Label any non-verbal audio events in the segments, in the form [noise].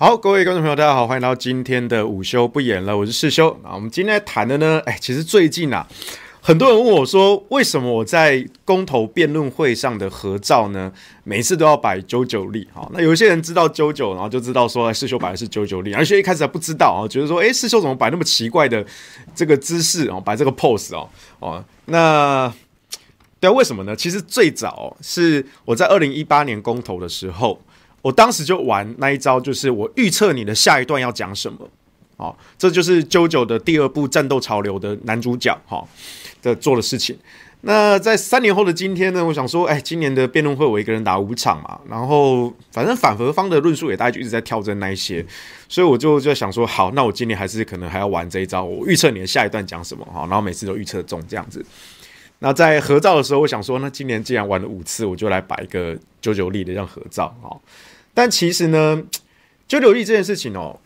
好，各位观众朋友，大家好，欢迎来到今天的午休不演了，我是世修。那我们今天谈的呢，哎，其实最近啊，很多人问我说，为什么我在公投辩论会上的合照呢，每次都要摆九九立？好，那有一些人知道九九，然后就知道说，世修摆的是九九立，而且一开始还不知道啊，觉得说，哎，世修怎么摆那么奇怪的这个姿势哦，摆这个 pose 哦，哦，那对啊，为什么呢？其实最早是我在二零一八年公投的时候。我当时就玩那一招，就是我预测你的下一段要讲什么，哦，这就是 JoJo 的第二部战斗潮流的男主角，哈，的做的事情。那在三年后的今天呢，我想说，哎，今年的辩论会我一个人打五场嘛，然后反正反核方的论述也大家就一直在跳针那一些，所以我就就想说，好，那我今年还是可能还要玩这一招，我预测你的下一段讲什么，哈，然后每次都预测中这样子。那在合照的时候，我想说，那今年既然玩了五次，我就来摆一个九九立的这样合照，哈。但其实呢，九九立这件事情哦，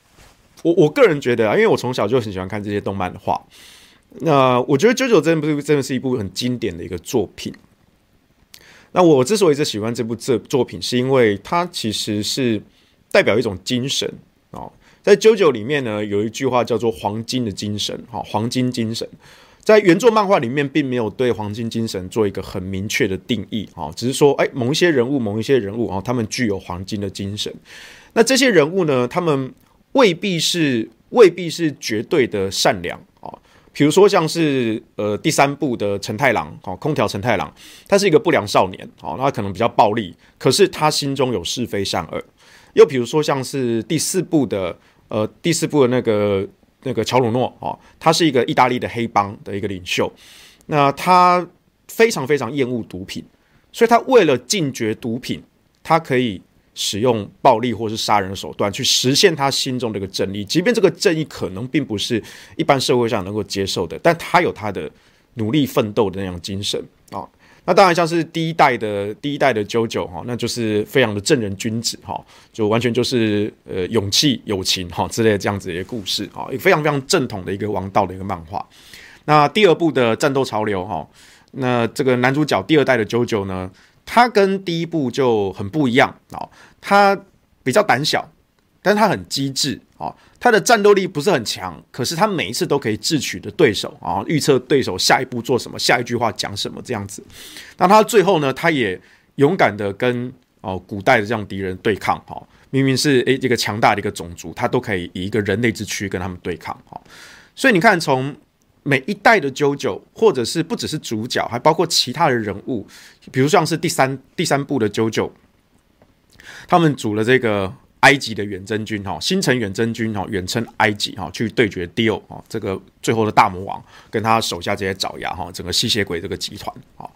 我我个人觉得啊，因为我从小就很喜欢看这些动漫的画，那我觉得九九真不是真的是一部很经典的一个作品。那我之所以是喜欢这部这作品，是因为它其实是代表一种精神哦，在九九里面呢，有一句话叫做“黄金的精神”哈，黄金精神。在原作漫画里面，并没有对黄金精神做一个很明确的定义，啊，只是说，哎，某一些人物，某一些人物，啊，他们具有黄金的精神。那这些人物呢，他们未必是未必是绝对的善良，啊，比如说像是呃第三部的陈太郎，哦，空调陈太郎，他是一个不良少年，哦，他可能比较暴力，可是他心中有是非善恶。又比如说像是第四部的，呃，第四部的那个。那个乔鲁诺哦，他是一个意大利的黑帮的一个领袖，那他非常非常厌恶毒品，所以他为了禁绝毒品，他可以使用暴力或是杀人的手段去实现他心中的一个正义，即便这个正义可能并不是一般社会上能够接受的，但他有他的努力奋斗的那样精神啊。那当然，像是第一代的第一代的 JoJo 哈，那就是非常的正人君子哈，就完全就是呃勇气、友情哈之类的这样子的一个故事啊，也非常非常正统的一个王道的一个漫画。那第二部的战斗潮流哈，那这个男主角第二代的 JoJo 呢，他跟第一部就很不一样啊，他比较胆小，但是他很机智啊。他的战斗力不是很强，可是他每一次都可以智取的对手啊，预测对手下一步做什么，下一句话讲什么这样子。那他最后呢，他也勇敢的跟哦古代的这样敌人对抗哈，明明是诶这个强大的一个种族，他都可以以一个人类之躯跟他们对抗哈。所以你看，从每一代的 JoJo，或者是不只是主角，还包括其他的人物，比如像是第三第三部的 JoJo，他们组了这个。埃及的远征军哈，新城远征军哈，远征埃及哈，去对决 Dio 啊，这个最后的大魔王跟他手下这些爪牙哈，整个吸血鬼这个集团啊，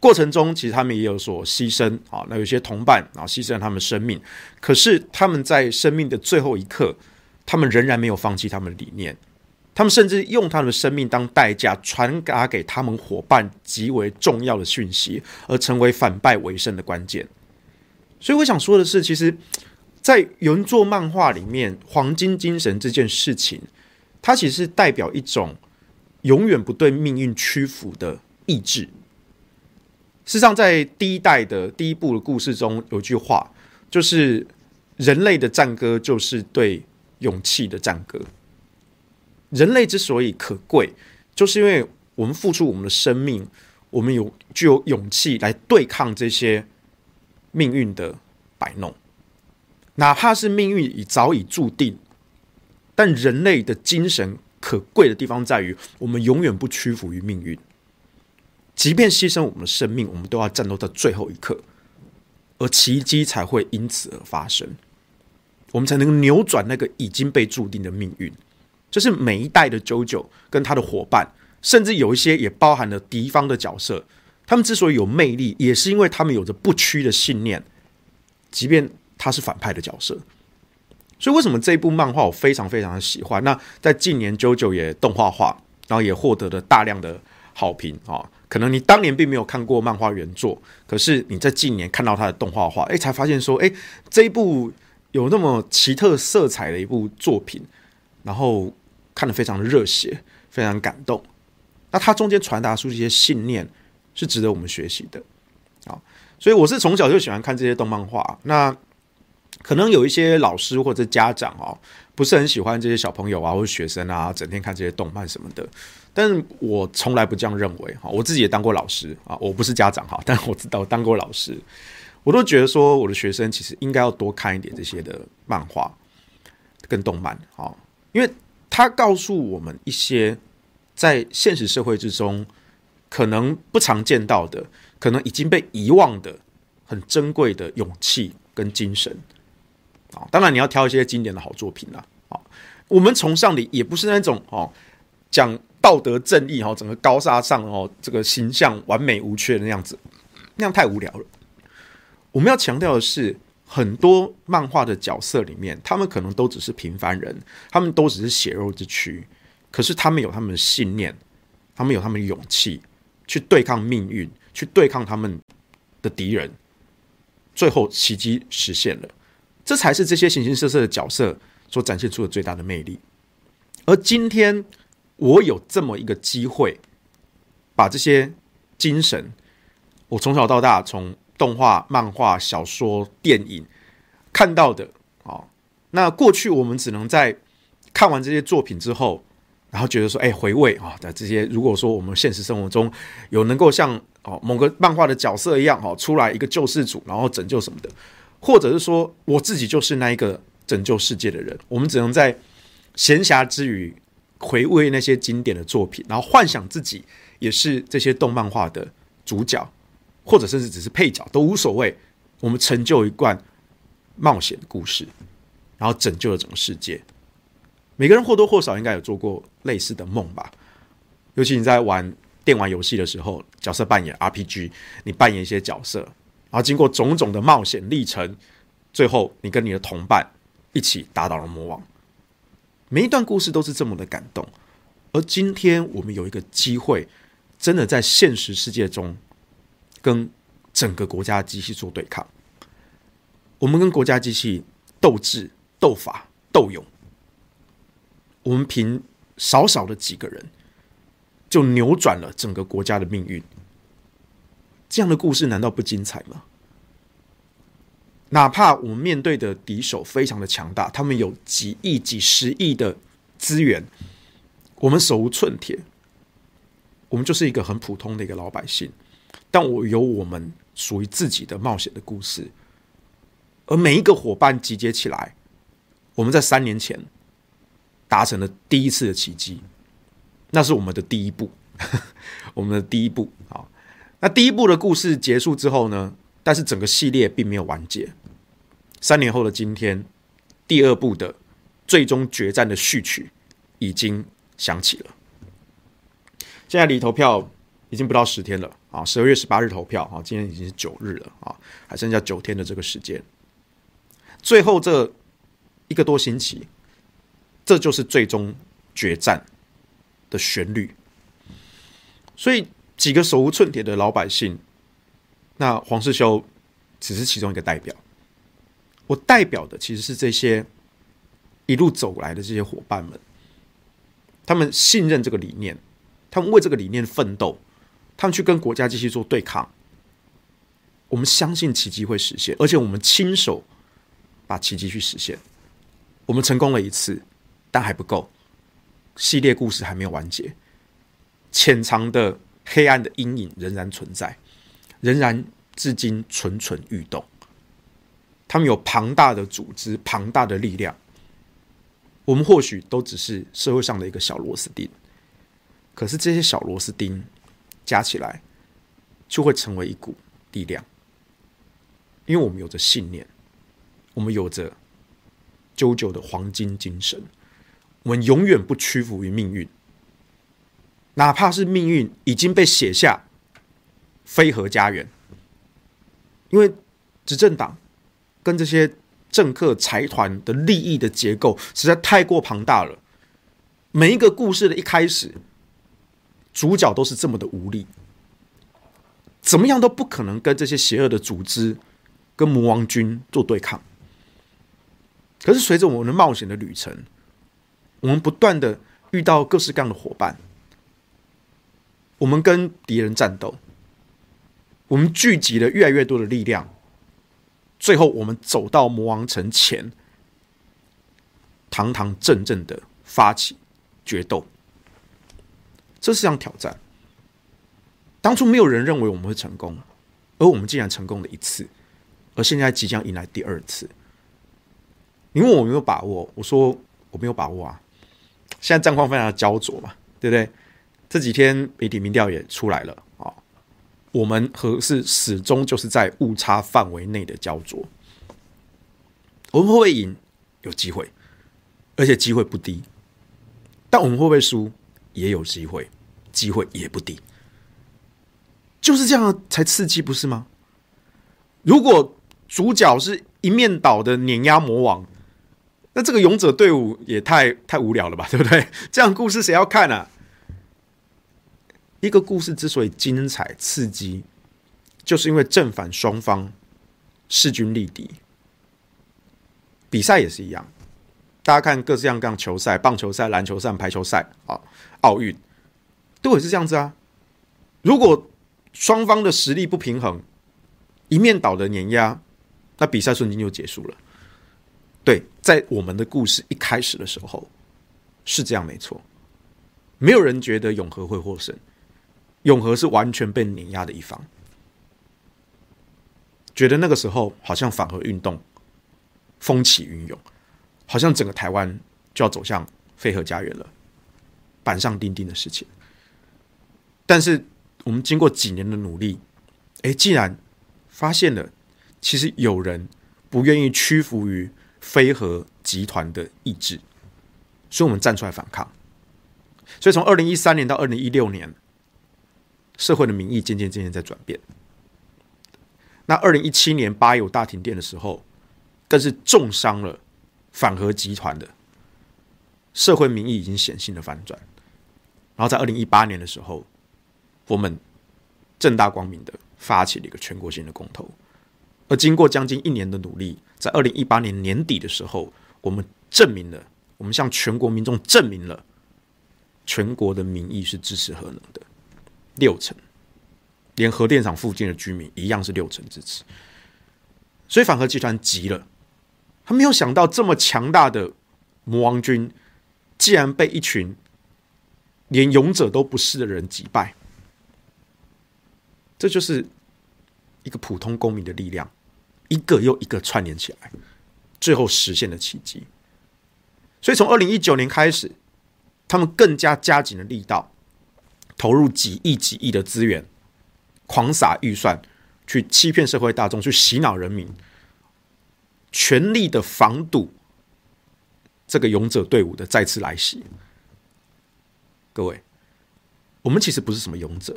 过程中其实他们也有所牺牲啊，那有些同伴啊牺牲了他们生命，可是他们在生命的最后一刻，他们仍然没有放弃他们的理念，他们甚至用他们的生命当代价传达给他们伙伴极为重要的讯息，而成为反败为胜的关键。所以我想说的是，其实。在原作漫画里面，黄金精神这件事情，它其实是代表一种永远不对命运屈服的意志。事实上，在第一代的第一部的故事中，有句话，就是人类的战歌就是对勇气的战歌。人类之所以可贵，就是因为我们付出我们的生命，我们有具有勇气来对抗这些命运的摆弄。哪怕是命运已早已注定，但人类的精神可贵的地方在于，我们永远不屈服于命运。即便牺牲我们的生命，我们都要战斗到最后一刻，而奇迹才会因此而发生。我们才能扭转那个已经被注定的命运。这是每一代的 JoJo 跟他的伙伴，甚至有一些也包含了敌方的角色，他们之所以有魅力，也是因为他们有着不屈的信念，即便。他是反派的角色，所以为什么这一部漫画我非常非常的喜欢？那在近年 JoJo 也动画化，然后也获得了大量的好评啊。可能你当年并没有看过漫画原作，可是你在近年看到它的动画化，哎，才发现说，哎，这一部有那么奇特色彩的一部作品，然后看得非常的热血，非常感动。那它中间传达出一些信念，是值得我们学习的啊。所以我是从小就喜欢看这些动漫画，那。可能有一些老师或者家长哦，不是很喜欢这些小朋友啊，或者学生啊，整天看这些动漫什么的。但是我从来不这样认为哈，我自己也当过老师啊，我不是家长哈，[laughs] 但我知道当过老师，我都觉得说我的学生其实应该要多看一点这些的漫画跟动漫啊，因为他告诉我们一些在现实社会之中可能不常见到的，可能已经被遗忘的很珍贵的勇气跟精神啊。当然你要挑一些经典的好作品啦啊，我们崇尚的也不是那种哦讲。道德正义哈，整个高大上哦，这个形象完美无缺的那样子，那样太无聊了。我们要强调的是，很多漫画的角色里面，他们可能都只是平凡人，他们都只是血肉之躯，可是他们有他们的信念，他们有他们的勇气，去对抗命运，去对抗他们的敌人，最后奇迹实现了。这才是这些形形色色的角色所展现出的最大的魅力。而今天。我有这么一个机会，把这些精神，我从小到大从动画、漫画、小说、电影看到的啊，那过去我们只能在看完这些作品之后，然后觉得说，哎，回味啊，在这些如果说我们现实生活中有能够像哦某个漫画的角色一样，哦出来一个救世主，然后拯救什么的，或者是说我自己就是那一个拯救世界的人，我们只能在闲暇之余。回味那些经典的作品，然后幻想自己也是这些动漫画的主角，或者甚至只是配角都无所谓。我们成就一段冒险故事，然后拯救了整个世界。每个人或多或少应该有做过类似的梦吧？尤其你在玩电玩游戏的时候，角色扮演 RPG，你扮演一些角色，然后经过种种的冒险历程，最后你跟你的同伴一起打倒了魔王。每一段故事都是这么的感动，而今天我们有一个机会，真的在现实世界中跟整个国家机器做对抗。我们跟国家机器斗智、斗法、斗勇，我们凭少少的几个人，就扭转了整个国家的命运。这样的故事难道不精彩吗？哪怕我们面对的敌手非常的强大，他们有几亿、几十亿的资源，我们手无寸铁，我们就是一个很普通的一个老百姓。但我有我们属于自己的冒险的故事，而每一个伙伴集结起来，我们在三年前达成了第一次的奇迹，那是我们的第一步，[laughs] 我们的第一步。好，那第一部的故事结束之后呢？但是整个系列并没有完结。三年后的今天，第二部的最终决战的序曲已经响起了。现在离投票已经不到十天了啊！十二月十八日投票啊，今天已经是九日了啊，还剩下九天的这个时间。最后这一个多星期，这就是最终决战的旋律。所以几个手无寸铁的老百姓。那黄世修只是其中一个代表，我代表的其实是这些一路走来的这些伙伴们，他们信任这个理念，他们为这个理念奋斗，他们去跟国家继续做对抗。我们相信奇迹会实现，而且我们亲手把奇迹去实现。我们成功了一次，但还不够，系列故事还没有完结，潜藏的黑暗的阴影仍然存在。仍然至今蠢蠢欲动，他们有庞大的组织、庞大的力量。我们或许都只是社会上的一个小螺丝钉，可是这些小螺丝钉加起来，就会成为一股力量。因为我们有着信念，我们有着啾啾的黄金精神，我们永远不屈服于命运，哪怕是命运已经被写下。非核家园，因为执政党跟这些政客财团的利益的结构实在太过庞大了。每一个故事的一开始，主角都是这么的无力，怎么样都不可能跟这些邪恶的组织跟魔王军做对抗。可是随着我们的冒险的旅程，我们不断的遇到各式各样的伙伴，我们跟敌人战斗。我们聚集了越来越多的力量，最后我们走到魔王城前，堂堂正正的发起决斗。这是场挑战。当初没有人认为我们会成功，而我们竟然成功了一次，而现在即将迎来第二次。你问我有没有把握？我说我没有把握啊。现在战况非常的焦灼嘛，对不对？这几天媒体民调也出来了啊，我们和是始终就是在误差范围内的焦灼。我们会不会赢？有机会，而且机会不低。但我们会不会输？也有机会，机会也不低。就是这样才刺激，不是吗？如果主角是一面倒的碾压魔王，那这个勇者队伍也太太无聊了吧，对不对？这样故事谁要看啊？一个故事之所以精彩刺激，就是因为正反双方势均力敌。比赛也是一样，大家看各式各样球赛，棒球赛、篮球赛、排球赛啊，奥运都也是这样子啊。如果双方的实力不平衡，一面倒的碾压，那比赛瞬间就结束了。对，在我们的故事一开始的时候是这样，没错。没有人觉得永和会获胜，永和是完全被碾压的一方。觉得那个时候好像反核运动风起云涌，好像整个台湾就要走向非核家园了，板上钉钉的事情。但是我们经过几年的努力，哎，既然发现了，其实有人不愿意屈服于。非核集团的意志，所以我们站出来反抗。所以从二零一三年到二零一六年，社会的民意渐渐渐渐在转变。那二零一七年八有大停电的时候，更是重伤了反核集团的社会民意已经显性的反转。然后在二零一八年的时候，我们正大光明的发起了一个全国性的公投。而经过将近一年的努力，在二零一八年年底的时候，我们证明了，我们向全国民众证明了，全国的民意是支持核能的，六成，连核电厂附近的居民一样是六成支持。所以反核集团急了，他没有想到这么强大的魔王军，竟然被一群连勇者都不是的人击败，这就是一个普通公民的力量。一个又一个串联起来，最后实现了奇迹。所以从二零一九年开始，他们更加加紧了力道，投入几亿几亿的资源，狂撒预算，去欺骗社会大众，去洗脑人民，全力的防堵这个勇者队伍的再次来袭。各位，我们其实不是什么勇者，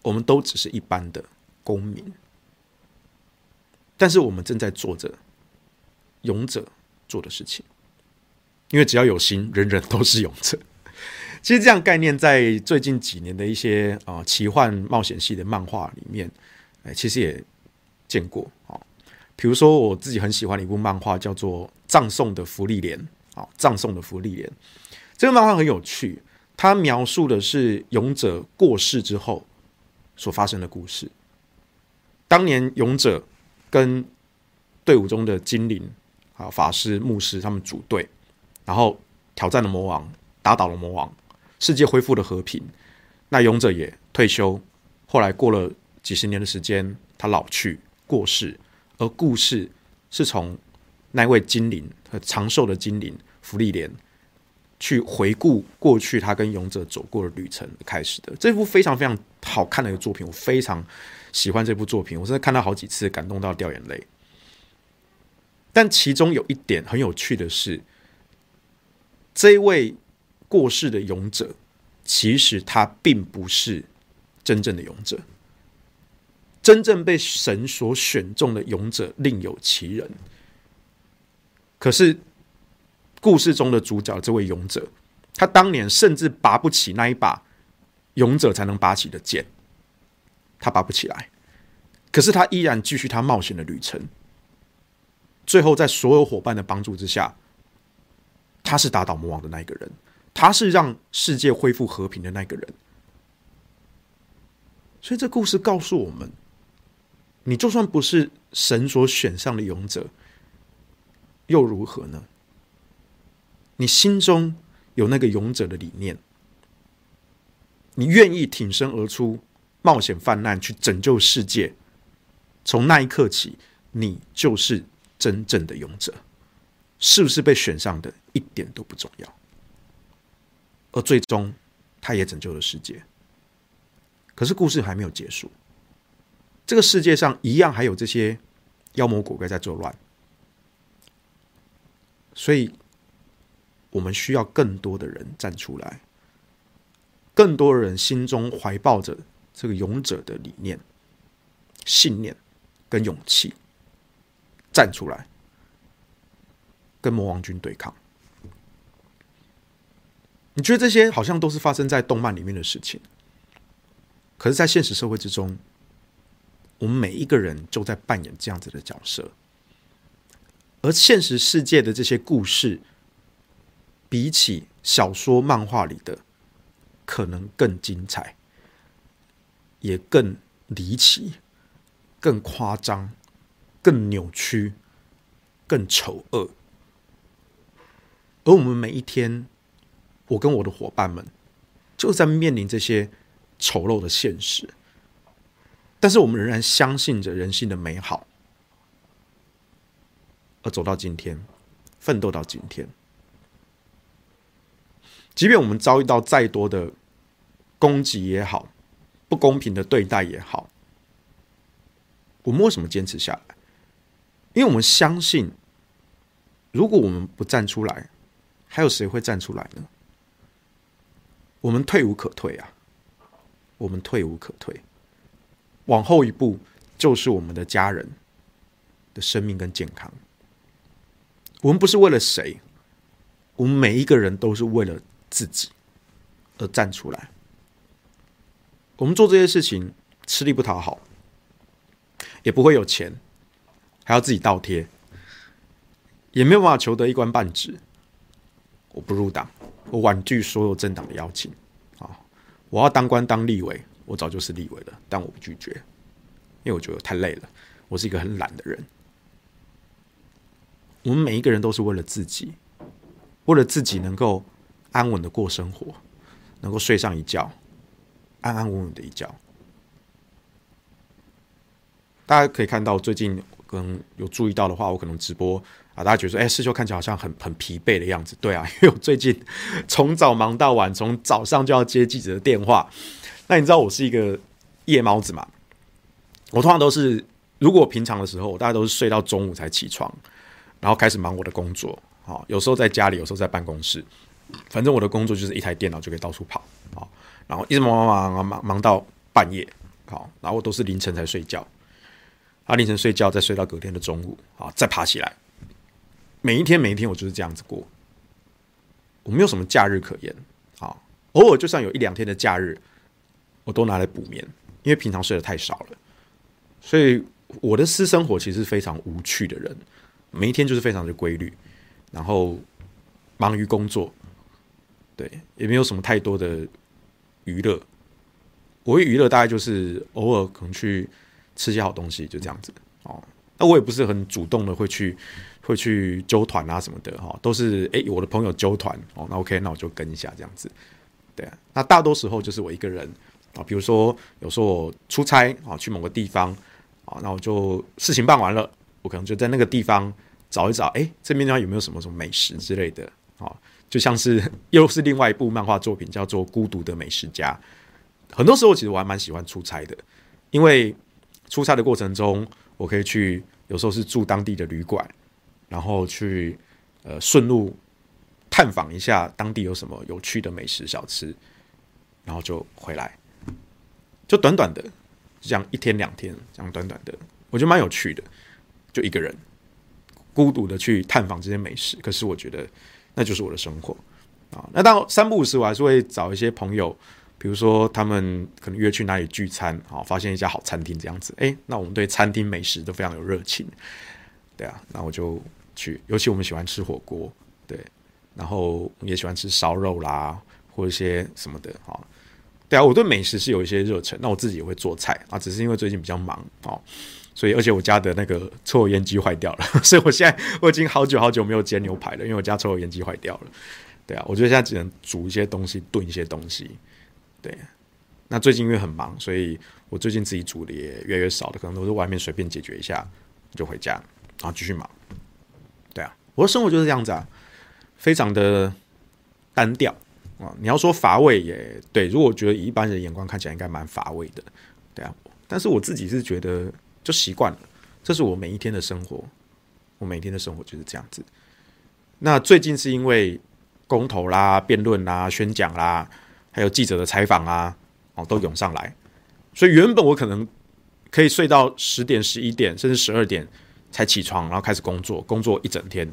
我们都只是一般的公民。但是我们正在做着勇者做的事情，因为只要有心，人人都是勇者。其实这样概念在最近几年的一些啊、奇幻冒险系的漫画里面，哎，其实也见过啊、哦。比如说我自己很喜欢的一部漫画，叫做《葬送的芙莉莲》啊，《葬送的芙莉莲》这个漫画很有趣，它描述的是勇者过世之后所发生的故事。当年勇者。跟队伍中的精灵、啊法师、牧师他们组队，然后挑战了魔王，打倒了魔王，世界恢复了和平。那勇者也退休，后来过了几十年的时间，他老去过世。而故事是从那位精灵和长寿的精灵芙莉莲去回顾过去他跟勇者走过的旅程开始的。这部非常非常好看的一个作品，我非常。喜欢这部作品，我真的看到好几次，感动到掉眼泪。但其中有一点很有趣的是，这位过世的勇者，其实他并不是真正的勇者。真正被神所选中的勇者另有其人。可是故事中的主角这位勇者，他当年甚至拔不起那一把勇者才能拔起的剑。他拔不起来，可是他依然继续他冒险的旅程。最后，在所有伙伴的帮助之下，他是打倒魔王的那一个人，他是让世界恢复和平的那个人。所以，这故事告诉我们，你就算不是神所选上的勇者，又如何呢？你心中有那个勇者的理念，你愿意挺身而出，冒险犯难去拯救世界，从那一刻起，你就是真正的勇者。是不是被选上的，一点都不重要。而最终，他也拯救了世界。可是故事还没有结束，这个世界上一样还有这些妖魔鬼怪在作乱，所以我们需要更多的人站出来，更多人心中怀抱着这个勇者的理念、信念跟勇气，站出来。跟魔王军对抗，你觉得这些好像都是发生在动漫里面的事情，可是，在现实社会之中，我们每一个人就在扮演这样子的角色，而现实世界的这些故事，比起小说、漫画里的，可能更精彩，也更离奇，更夸张，更扭曲，更丑恶。而我们每一天，我跟我的伙伴们就在面临这些丑陋的现实，但是我们仍然相信着人性的美好，而走到今天，奋斗到今天。即便我们遭遇到再多的攻击也好，不公平的对待也好，我们为什么坚持下来？因为我们相信，如果我们不站出来，还有谁会站出来呢？我们退无可退啊！我们退无可退，往后一步就是我们的家人的生命跟健康。我们不是为了谁，我们每一个人都是为了自己而站出来。我们做这些事情吃力不讨好，也不会有钱，还要自己倒贴，也没有办法求得一官半职。我不入党，我婉拒所有政党的邀请。啊，我要当官当立委，我早就是立委了，但我不拒绝，因为我觉得太累了。我是一个很懒的人。我们每一个人都是为了自己，为了自己能够安稳的过生活，能够睡上一觉，安安稳稳的一觉。大家可以看到，最近可能有注意到的话，我可能直播。大家觉得说，哎，世修看起来好像很很疲惫的样子。对啊，因为我最近从早忙到晚，从早上就要接记者的电话。那你知道我是一个夜猫子嘛？我通常都是，如果平常的时候，我大概都是睡到中午才起床，然后开始忙我的工作。好，有时候在家里，有时候在办公室，反正我的工作就是一台电脑就可以到处跑。好，然后一直忙忙忙忙忙忙到半夜。好，然后我都是凌晨才睡觉。啊，凌晨睡觉，再睡到隔天的中午，啊，再爬起来。每一天，每一天，我就是这样子过。我没有什么假日可言，啊，偶尔就算有一两天的假日，我都拿来补眠，因为平常睡得太少了。所以我的私生活其实是非常无趣的人，每一天就是非常的规律，然后忙于工作，对，也没有什么太多的娱乐。我会娱乐大概就是偶尔可能去吃些好东西，就这样子哦。那我也不是很主动的会去。会去揪团啊什么的哈，都是哎、我的朋友揪团哦，那 OK，那我就跟一下这样子，对啊。那大多时候就是我一个人啊，比如说有时候我出差啊，去某个地方啊，那我就事情办完了，我可能就在那个地方找一找，哎、这边地方有没有什么什么美食之类的啊？就像是 [laughs] 又是另外一部漫画作品，叫做《孤独的美食家》。很多时候其实我还蛮喜欢出差的，因为出差的过程中，我可以去，有时候是住当地的旅馆。然后去，呃，顺路探访一下当地有什么有趣的美食小吃，然后就回来，就短短的，这样一天两天，这样短短的，我觉得蛮有趣的，就一个人孤独的去探访这些美食。可是我觉得那就是我的生活啊。那当三不五时，我还是会找一些朋友，比如说他们可能约去哪里聚餐啊，发现一家好餐厅这样子，哎，那我们对餐厅美食都非常有热情，对啊，那我就。去，尤其我们喜欢吃火锅，对，然后也喜欢吃烧肉啦，或一些什么的啊，对啊，我对美食是有一些热忱，那我自己也会做菜啊，只是因为最近比较忙哦，所以而且我家的那个抽油烟机坏掉了，[laughs] 所以我现在我已经好久好久没有煎牛排了，因为我家抽油烟机坏掉了。对啊，我觉得现在只能煮一些东西，炖一些东西。对，那最近因为很忙，所以我最近自己煮的也越来越少了，可能都是外面随便解决一下就回家，然后继续忙。对啊，我的生活就是这样子啊，非常的单调啊。你要说乏味也对，如果我觉得以一般人的眼光看起来应该蛮乏味的，对啊。但是我自己是觉得就习惯了，这是我每一天的生活，我每天的生活就是这样子。那最近是因为。公投啦、辩论啦、宣讲啦，还有记者的采访啊，哦，都涌上来。所以原本我可能可以睡到十点、十一点，甚至十二点才起床，然后开始工作，工作一整天。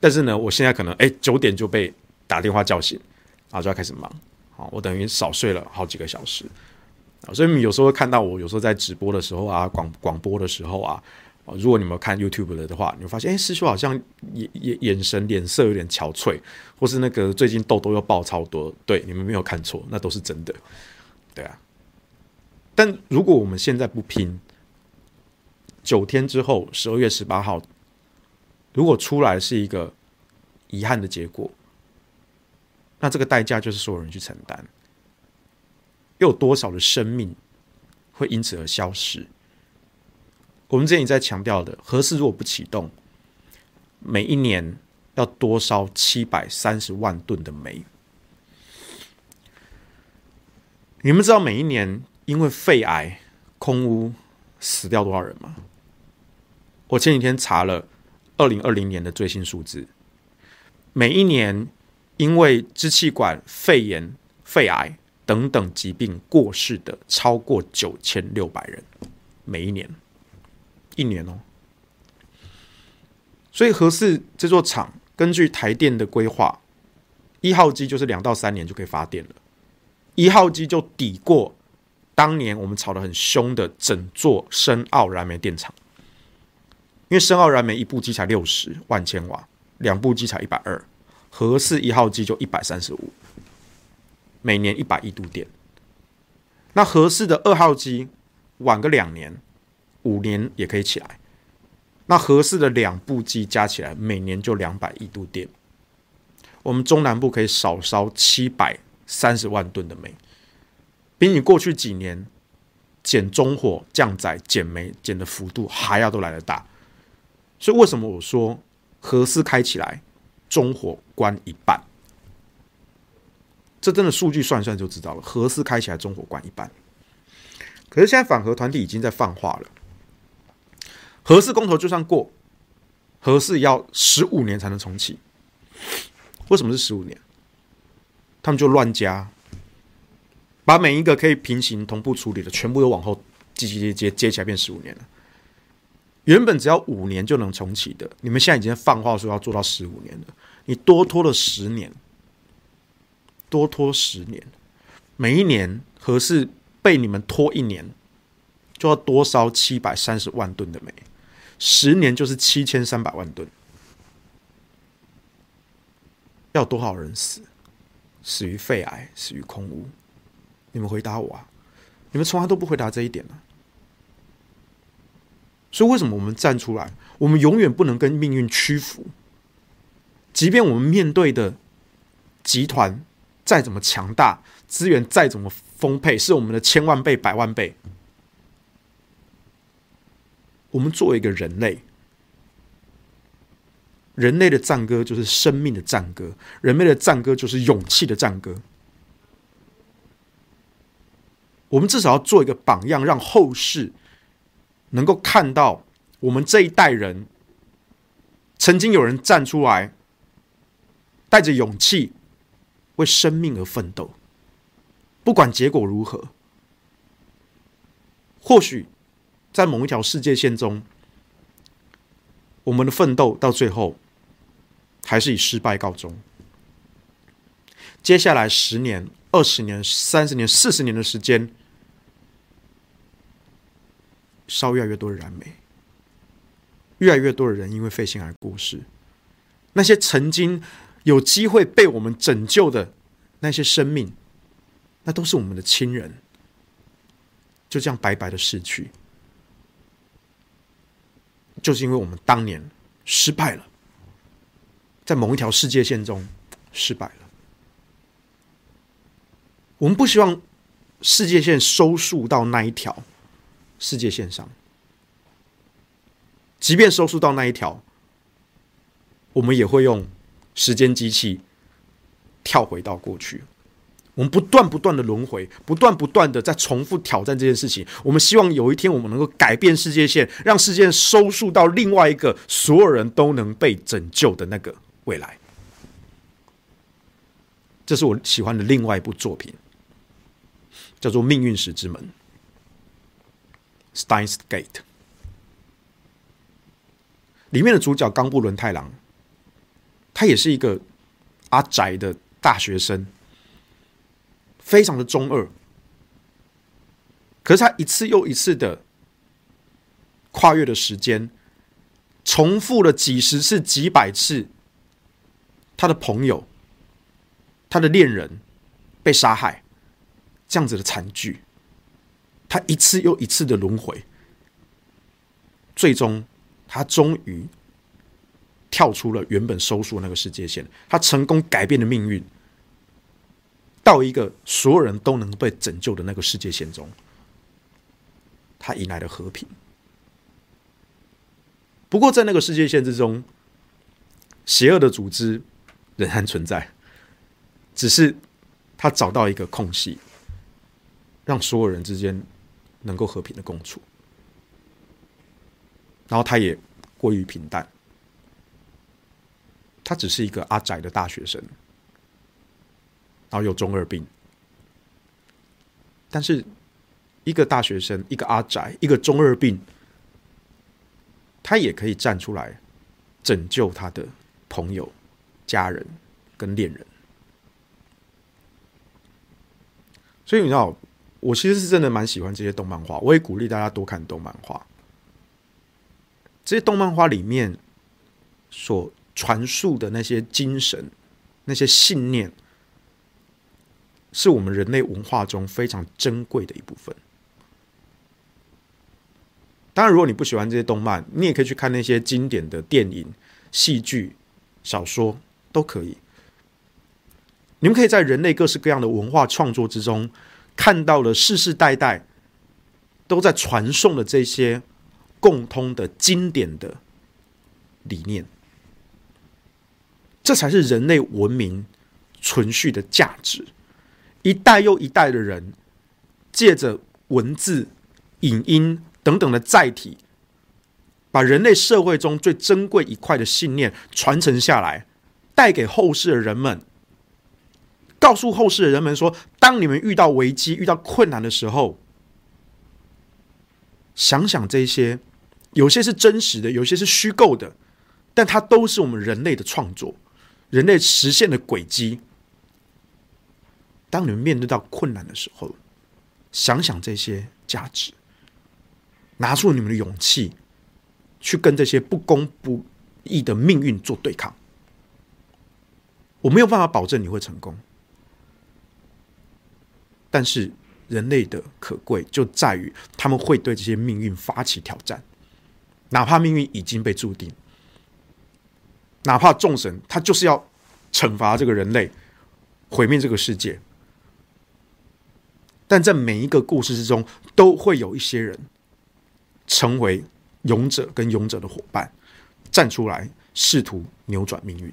但是呢，我现在可能哎九点就被打电话叫醒，然后就要开始忙。好，我等于少睡了好几个小时。所以你有时候会看到我，有时候在直播的时候啊，广广播的时候啊。如果你们看 YouTube 的话，你会发现，哎，师兄好像眼眼眼神脸色有点憔悴，或是那个最近痘痘又爆超多。对，你们没有看错，那都是真的。对啊。但如果我们现在不拼，九天之后，十二月十八号，如果出来是一个遗憾的结果，那这个代价就是所有人去承担。又有多少的生命会因此而消失？我们之前也在强调的，核四如果不启动，每一年要多烧七百三十万吨的煤。你们知道每一年因为肺癌、空污死掉多少人吗？我前几天查了二零二零年的最新数字，每一年因为支气管肺炎、肺癌等等疾病过世的超过九千六百人，每一年。一年哦，所以核四这座厂根据台电的规划，一号机就是两到三年就可以发电了，一号机就抵过当年我们吵得很凶的整座深澳燃煤电厂，因为深澳燃煤一部机才六十万千瓦，两部机才一百二，核四一号机就一百三十五，每年一百亿度电，那核四的二号机晚个两年。五年也可以起来，那合适的两部机加起来每年就两百亿度电，我们中南部可以少烧七百三十万吨的煤，比你过去几年减中火、降载、减煤减的幅度还要都来得大。所以为什么我说合适开起来，中火关一半？这真的数据算算就知道了，合适开起来，中火关一半。可是现在反核团体已经在放话了。核四公投就算过，核四要十五年才能重启。为什么是十五年？他们就乱加，把每一个可以平行同步处理的全部都往后接接接接接起来，变十五年了。原本只要五年就能重启的，你们现在已经放话说要做到十五年了，你多拖了十年，多拖十年，每一年核四被你们拖一年，就要多烧七百三十万吨的煤。十年就是七千三百万吨，要多少人死？死于肺癌，死于空污？你们回答我啊！你们从来都不回答这一点呢、所以为什么我们站出来？我们永远不能跟命运屈服，即便我们面对的集团再怎么强大，资源再怎么丰沛，是我们的千万倍、百万倍。我们作为一个人类，人类的战歌就是生命的战歌，人类的战歌就是勇气的战歌。我们至少要做一个榜样，让后世能够看到我们这一代人曾经有人站出来，带着勇气为生命而奋斗，不管结果如何，或许。在某一条世界线中，我们的奋斗到最后还是以失败告终。接下来十年、二十年、三十年、四十年的时间，烧越来越多的燃煤，越来越多的人因为肺腺癌过世。那些曾经有机会被我们拯救的那些生命，那都是我们的亲人，就这样白白的逝去。就是因为我们当年失败了，在某一条世界线中失败了。我们不希望世界线收束到那一条世界线上，即便收束到那一条，我们也会用时间机器跳回到过去。我们不断不断的轮回，不断不断的在重复挑战这件事情。我们希望有一天我们能够改变世界线，让世界收束到另外一个所有人都能被拯救的那个未来。这是我喜欢的另外一部作品，叫做《命运石之门》（Steins Gate）。里面的主角冈部伦太郎，他也是一个阿宅的大学生。非常的中二，可是他一次又一次的跨越了时间，重复了几十次、几百次，他的朋友、他的恋人被杀害，这样子的惨剧，他一次又一次的轮回，最终他终于跳出了原本收缩那个世界线，他成功改变了命运。到一个所有人都能被拯救的那个世界线中，他迎来了和平。不过，在那个世界线之中，邪恶的组织仍然存在，只是他找到一个空隙，让所有人之间能够和平的共处。然后，他也过于平淡，他只是一个阿宅的大学生。然后有中二病，但是一个大学生，一个阿宅，一个中二病，他也可以站出来拯救他的朋友、家人跟恋人。所以你知道，我其实是真的蛮喜欢这些动漫画，我也鼓励大家多看动漫画。这些动漫画里面所传述的那些精神、那些信念。是我们人类文化中非常珍贵的一部分。当然，如果你不喜欢这些动漫，你也可以去看那些经典的电影、戏剧、小说，都可以。你们可以在人类各式各样的文化创作之中，看到了世世代代都在传颂的这些共通的经典的理念。这才是人类文明存续的价值。一代又一代的人，借着文字、影音等等的载体，把人类社会中最珍贵一块的信念传承下来，带给后世的人们，告诉后世的人们说：当你们遇到危机、遇到困难的时候，想想这些，有些是真实的，有些是虚构的，但它都是我们人类的创作，人类实现的轨迹。当你们面对到困难的时候，想想这些价值，拿出你们的勇气，去跟这些不公不义的命运做对抗。我没有办法保证你会成功，但是人类的可贵就在于他们会对这些命运发起挑战，哪怕命运已经被注定，哪怕众神他就是要惩罚这个人类，毁灭这个世界。但在每一个故事之中，都会有一些人成为勇者跟勇者的伙伴，站出来试图扭转命运。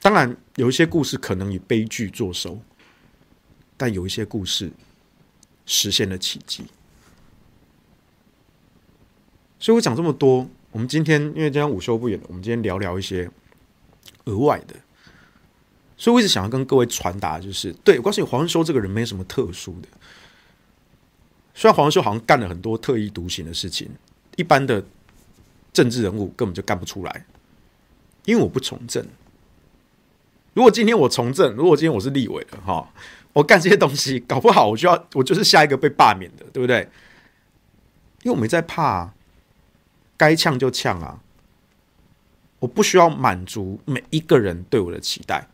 当然，有一些故事可能以悲剧作收，但有一些故事实现了奇迹。所以我讲这么多，我们今天因为今天午休不远，我们今天聊聊一些额外的。所以我一直想要跟各位传达，就是对，我告诉你，黄恩修这个人没什么特殊的。虽然黄恩修好像干了很多特立独行的事情，一般的政治人物根本就干不出来。因为我不从政。如果今天我从政，如果今天我是立委的哈，我干这些东西，搞不好我就要我就是下一个被罢免的，对不对？因为我没在怕，该呛就呛啊，我不需要满足每一个人对我的期待。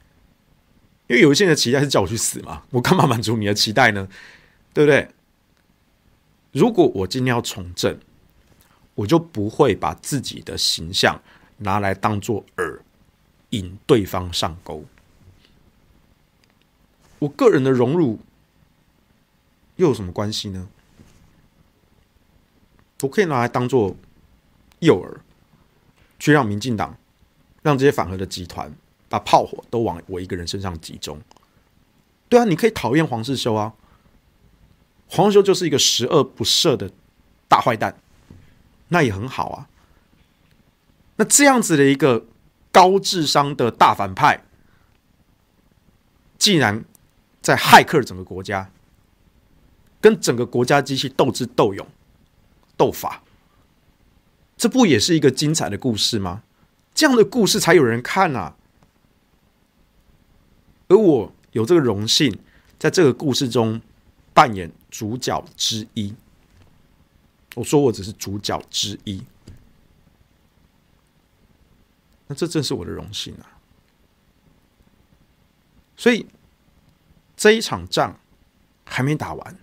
因为有一些人的期待是叫我去死嘛，我干嘛满足你的期待呢？对不对？如果我今天要从政，我就不会把自己的形象拿来当做饵，引对方上钩。我个人的荣辱又有什么关系呢？我可以拿来当做诱饵，去让民进党、让这些反核的集团把炮火都往我一个人身上集中。对啊，你可以讨厌黄世修啊，黄世修就是一个十恶不赦的大坏蛋，那也很好啊。那这样子的一个高智商的大反派，竟然在骇客整个国家，跟整个国家机器斗智斗勇、斗法，这不也是一个精彩的故事吗？这样的故事才有人看啊。而我有这个荣幸，在这个故事中扮演主角之一。我说我只是主角之一，那这正是我的荣幸啊。所以这一场仗还没打完，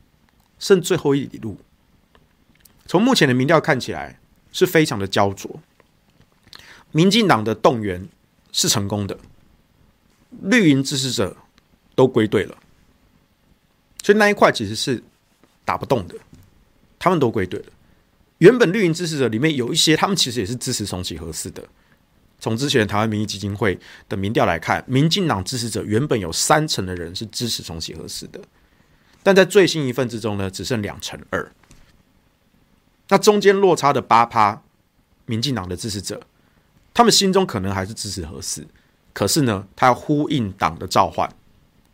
剩最后一里路。从目前的民调看起来是非常的焦灼。民进党的动员是成功的，绿营支持者都归队了，所以那一块其实是打不动的，他们都归队了。原本绿营支持者里面有一些，他们其实也是支持重启核四的。从之前台湾民意基金会的民调来看，民进党支持者原本有三成的人是支持重启核四的，但在最新一份之中呢，只剩两成二。那中间落差的八趴，民进党的支持者。他们心中可能还是支持核四，可是呢，他要呼应党的召唤，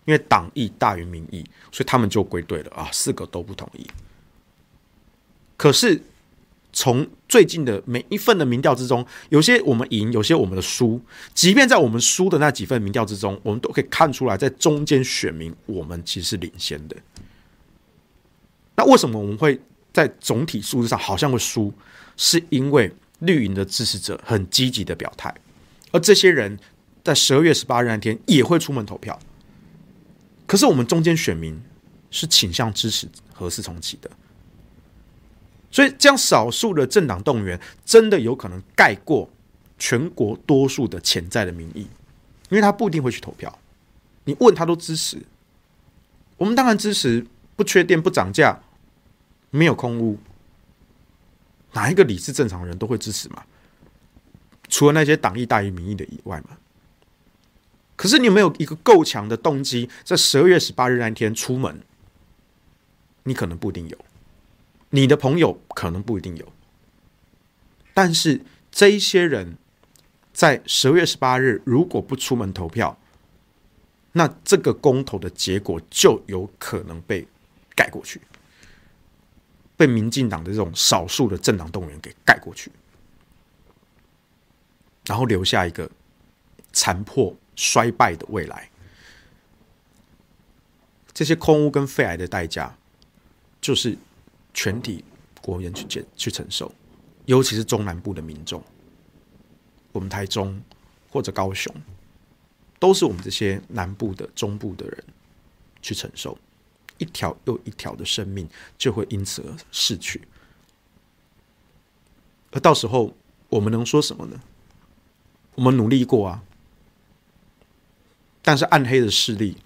因为党意大于民意，所以他们就归队了啊，四个都不同意。可是从最近的每一份的民调之中，有些我们赢，有些我们的输，即便在我们输的那几份民调之中，我们都可以看出来，在中间选民我们其实是领先的。那为什么我们会在总体数字上好像会输？是因为。绿营的支持者很积极的表态，而这些人在十二月十八日那天也会出门投票。可是我们中间选民是倾向支持核四重启的，所以这样少数的政党动员真的有可能盖过全国多数的潜在的民意，因为他不一定会去投票。你问他都支持，我们当然支持，不缺电、不涨价、没有空屋。哪一个理智正常人都会支持嘛？除了那些党意大于民意的以外嘛。可是你有没有一个够强的动机，在十二月十八日那天出门？你可能不一定有，你的朋友可能不一定有。但是这一些人在十二月十八日如果不出门投票，那这个公投的结果就有可能被盖过去。被民进党的这种少数的政党动员给盖过去，然后留下一个残破衰败的未来。这些空屋跟肺癌的代价，就是全体国人去接去承受，尤其是中南部的民众，我们台中或者高雄，都是我们这些南部的中部的人去承受。一条又一条的生命就会因此而逝去，而到时候我们能说什么呢？我们努力过啊，但是暗黑的势力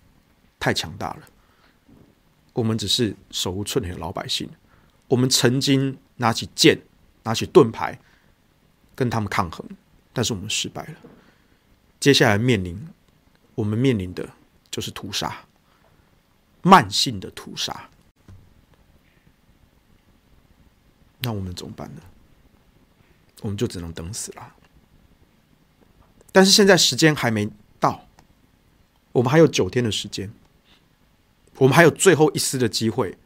太强大了，我们只是手无寸铁的老百姓。我们曾经拿起剑、拿起盾牌跟他们抗衡，但是我们失败了。接下来面临我们面临的就是屠杀。慢性的屠杀，那我们怎么办呢？我们就只能等死了。但是现在时间还没到，我们还有九天的时间，我们还有最后一丝的机会，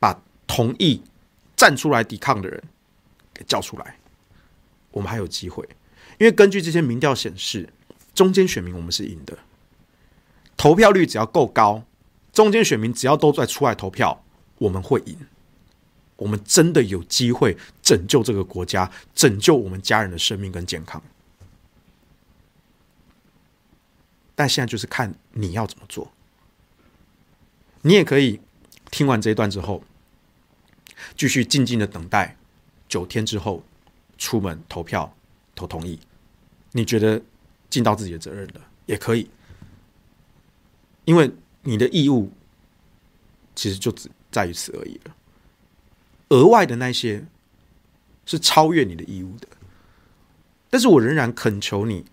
把同意站出来抵抗的人给叫出来。我们还有机会，因为根据这些民调显示，中间选民我们是赢的，投票率只要够高。中间选民只要都在出来投票，我们会赢。我们真的有机会拯救这个国家，拯救我们家人的生命跟健康。但现在就是看你要怎么做。你也可以听完这一段之后，继续静静的等待九天之后出门投票投同意，你觉得尽到自己的责任了也可以，因为你的义务其实就只在于此而已了。额外的那些是超越你的义务的，但是我仍然恳求你。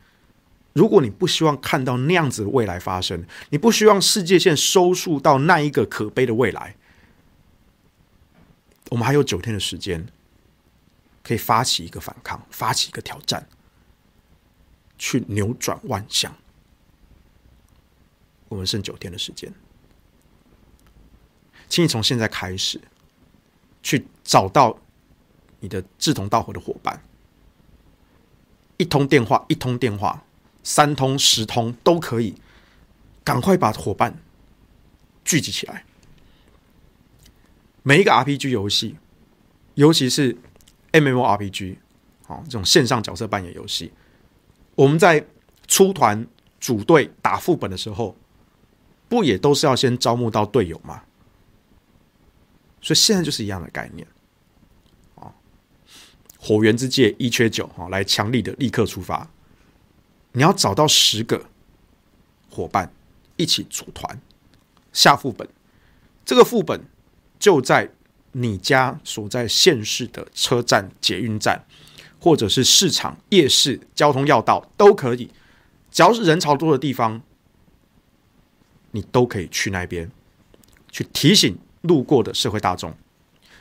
如果你不希望看到那样子的未来发生，你不希望世界线收束到那一个可悲的未来，我们还有九天的时间，可以发起一个反抗，发起一个挑战，去扭转万象。我们剩九天的时间，请你从现在开始，去找到你的志同道合的伙伴，一通电话，一通电话。三通十通都可以，赶快把伙伴聚集起来。每一个 RPG 游戏，尤其是 MMORPG，好这种线上角色扮演游戏，我们在出团组队打副本的时候，不也都是要先招募到队友吗？所以现在就是一样的概念。啊，火源之界一缺九，哈来强力的立刻出发。你要找到十个伙伴一起组团下副本，这个副本就在你家所在县市的车站、捷运站，或者是市场、夜市、交通要道都可以，只要是人潮多的地方，你都可以去那边去提醒路过的社会大众。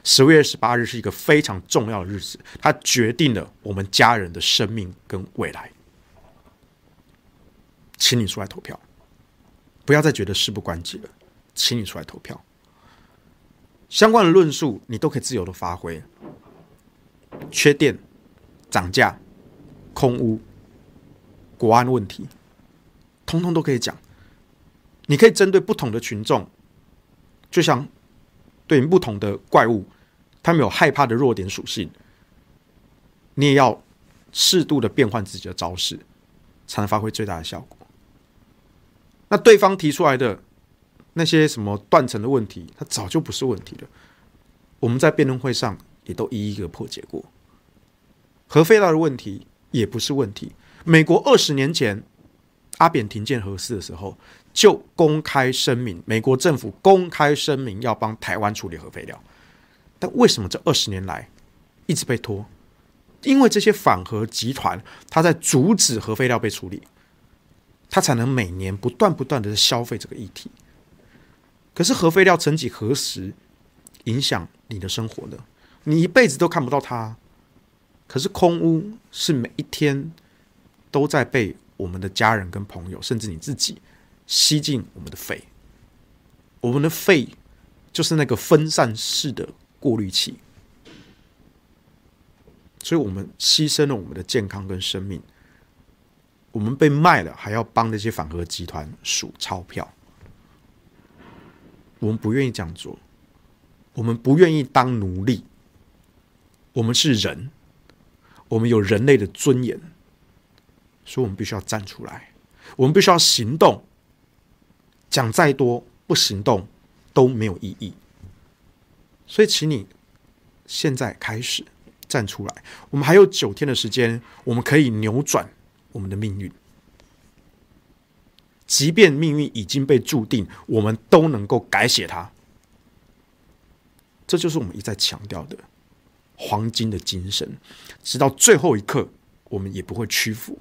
十月二十八日是一个非常重要的日子，它决定了我们家人的生命跟未来。请你出来投票，不要再觉得事不关己了。请你出来投票，相关的论述你都可以自由的发挥。缺电、涨价、空屋、国安问题，通通都可以讲。你可以针对不同的群众，就像对不同的怪物，他们有害怕的弱点属性，你也要适度的变换自己的招式，才能发挥最大的效果。那对方提出来的那些什么断层的问题，它早就不是问题了。我们在辩论会上也都一一个破解过。核废料的问题也不是问题。美国二十年前阿扁停建核四的时候，就公开声明，美国政府公开声明要帮台湾处理核废料。但为什么这二十年来一直被拖？因为这些反核集团，他在阻止核废料被处理。它才能每年不断不断的消费这个议题。可是核废料曾几何时影响你的生活呢？你一辈子都看不到它。可是空污是每一天都在被我们的家人跟朋友，甚至你自己吸进我们的肺。我们的肺就是那个分散式的过滤器，所以我们牺牲了我们的健康跟生命。我们被卖了，还要帮那些反核集团数钞票。我们不愿意这样做，我们不愿意当奴隶。我们是人，我们有人类的尊严，所以我们必须要站出来，我们必须要行动。讲再多，不行动都没有意义。所以，请你现在开始站出来。我们还有九天的时间，我们可以扭转。我们的命运，即便命运已经被注定，我们都能够改写它。这就是我们一再强调的黄金的精神，直到最后一刻，我们也不会屈服。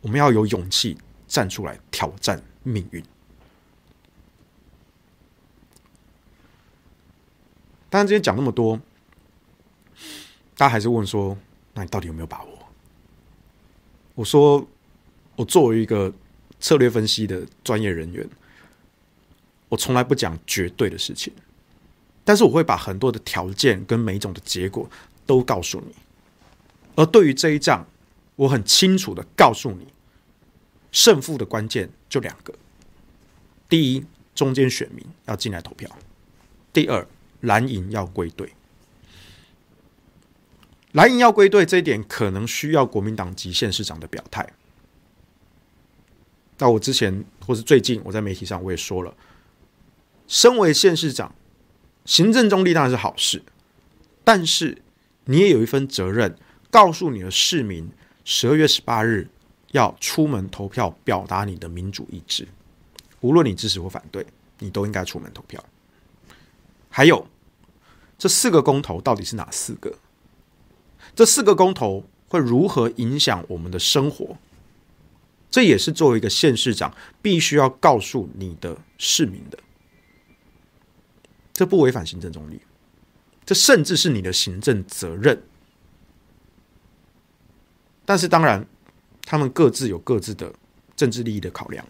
我们要有勇气站出来挑战命运。当然，今天讲那么多，大家还是问说：那你到底有没有把握？我说，我作为一个策略分析的专业人员，我从来不讲绝对的事情，但是我会把很多的条件跟每一种的结果都告诉你。而对于这一仗，我很清楚的告诉你，胜负的关键就两个：第一，中间选民要进来投票；第二，蓝营要归队。蓝营要归队这一点，可能需要国民党籍县市长的表态。那我之前或是最近，我在媒体上我也说了，身为县市长，行政中立当然是好事，但是你也有一份责任，告诉你的市民，十二月十八日要出门投票，表达你的民主意志。无论你支持或反对，你都应该出门投票。还有，这四个公投到底是哪四个？这四个公投会如何影响我们的生活？这也是作为一个县市长必须要告诉你的市民的。这不违反行政中立，这甚至是你的行政责任。但是当然，他们各自有各自的政治利益的考量，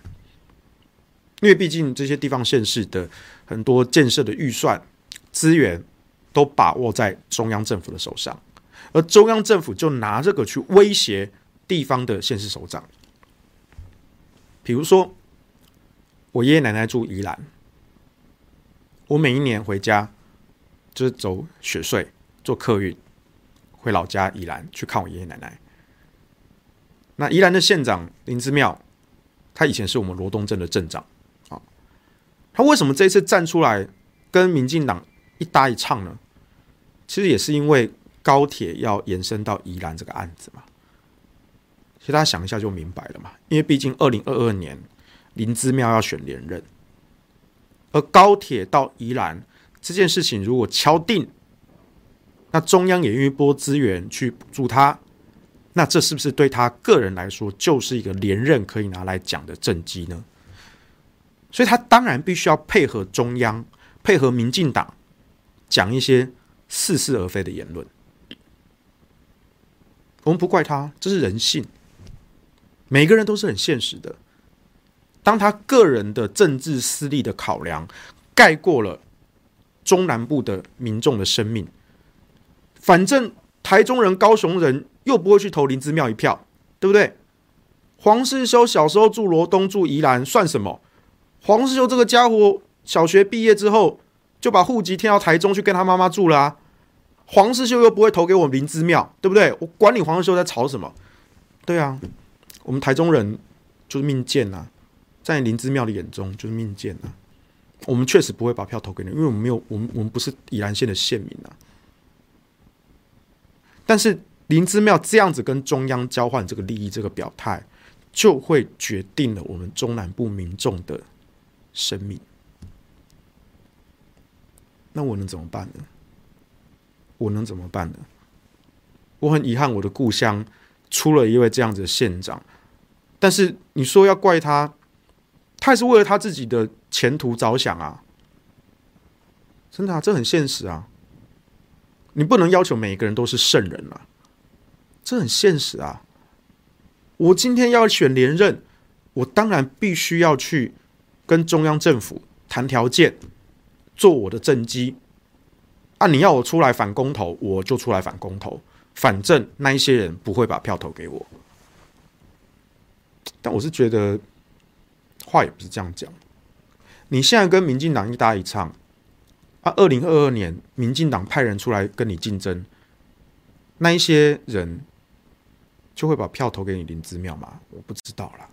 因为毕竟这些地方县市的很多建设的预算资源都把握在中央政府的手上，而中央政府就拿这个去威胁地方的县市首长。比如说，我爷爷奶奶住宜兰，我每一年回家就是走雪隧坐客运回老家宜兰去看我爷爷奶奶。那宜兰的县长林之妙，他以前是我们罗东镇的镇长啊，他为什么这一次站出来跟民进党一搭一唱呢？其实也是因为高铁要延伸到宜兰这个案子嘛。其实大家想一下就明白了嘛，因为毕竟二零二二年林之妙要选连任，而高铁到宜兰这件事情如果敲定，那中央也愿意拨资源去补助他，那这是不是对他个人来说就是一个连任可以拿来讲的政绩呢？所以他当然必须要配合中央，配合民进党讲一些似是而非的言论。我们不怪他，这是人性。每个人都是很现实的。当他个人的政治私利的考量盖过了中南部的民众的生命，反正台中人、高雄人又不会去投林姿妙一票，对不对？黄世修小时候住罗东、住宜兰，算什么？黄世修这个家伙小学毕业之后就把户籍迁到台中去跟他妈妈住了啊。黄世修又不会投给我林之妙，对不对？我管你黄世修在吵什么？对啊。我们台中人就是命贱呐，在林之妙的眼中就是命贱呐。我们确实不会把票投给你，因为我们没有，我们我们不是宜兰县的县民啊。但是林之妙这样子跟中央交换这个利益，这个表态，就会决定了我们中南部民众的生命。那我能怎么办呢？我能怎么办呢？我很遗憾，我的故乡。出了一位这样子的县长，但是你说要怪他，他也是为了他自己的前途着想啊！真的啊，这很现实啊！你不能要求每一个人都是圣人啊，这很现实啊！我今天要选连任，我当然必须要去跟中央政府谈条件，做我的政绩。啊，你要我出来反公投，我就出来反公投。反正那一些人不会把票投给我，但我是觉得话也不是这样讲。你现在跟民进党一搭一唱，啊，二零二二年民进党派人出来跟你竞争，那一些人就会把票投给你林姿妙吗？我不知道啦，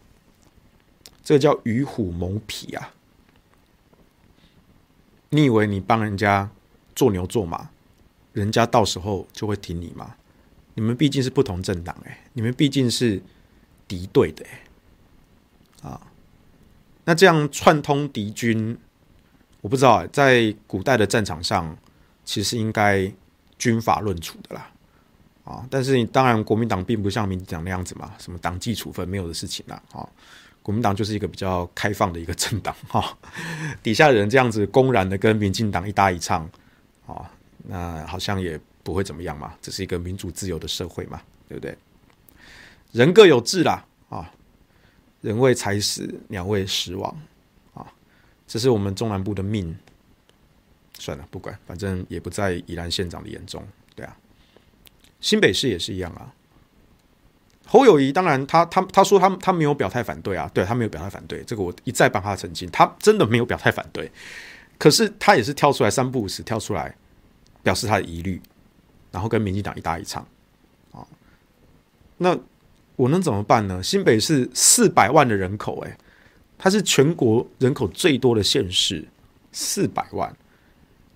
这个叫与虎谋皮啊！你以为你帮人家做牛做马，人家到时候就会挺你吗？你们毕竟是不同政党哎，你们毕竟是敌对的哎，啊，那这样串通敌军，我不知道在古代的战场上，其实应该军法论处的啦，啊，但是你当然国民党并不像民进党那样子嘛，什么党纪处分没有的事情啦，啊，国民党就是一个比较开放的一个政党哈，底下的人这样子公然的跟民进党一搭一唱，啊，那好像也。不会怎么样嘛，这是一个民主自由的社会嘛，对不对？人各有志啦，啊，人为财死，鸟为食亡，啊，这是我们中南部的命。算了，不管，反正也不在宜兰县长的眼中，对啊。新北市也是一样啊。侯友宜当然他，他他他说他他没有表态反对啊，对他没有表态反对，这个我一再帮他澄清，他真的没有表态反对。可是他也是跳出来三不五时跳出来表示他的疑虑。然后跟民进党一搭一唱，啊，那我能怎么办呢？新北市四百万的人口，哎，它是全国人口最多的县市，四百万。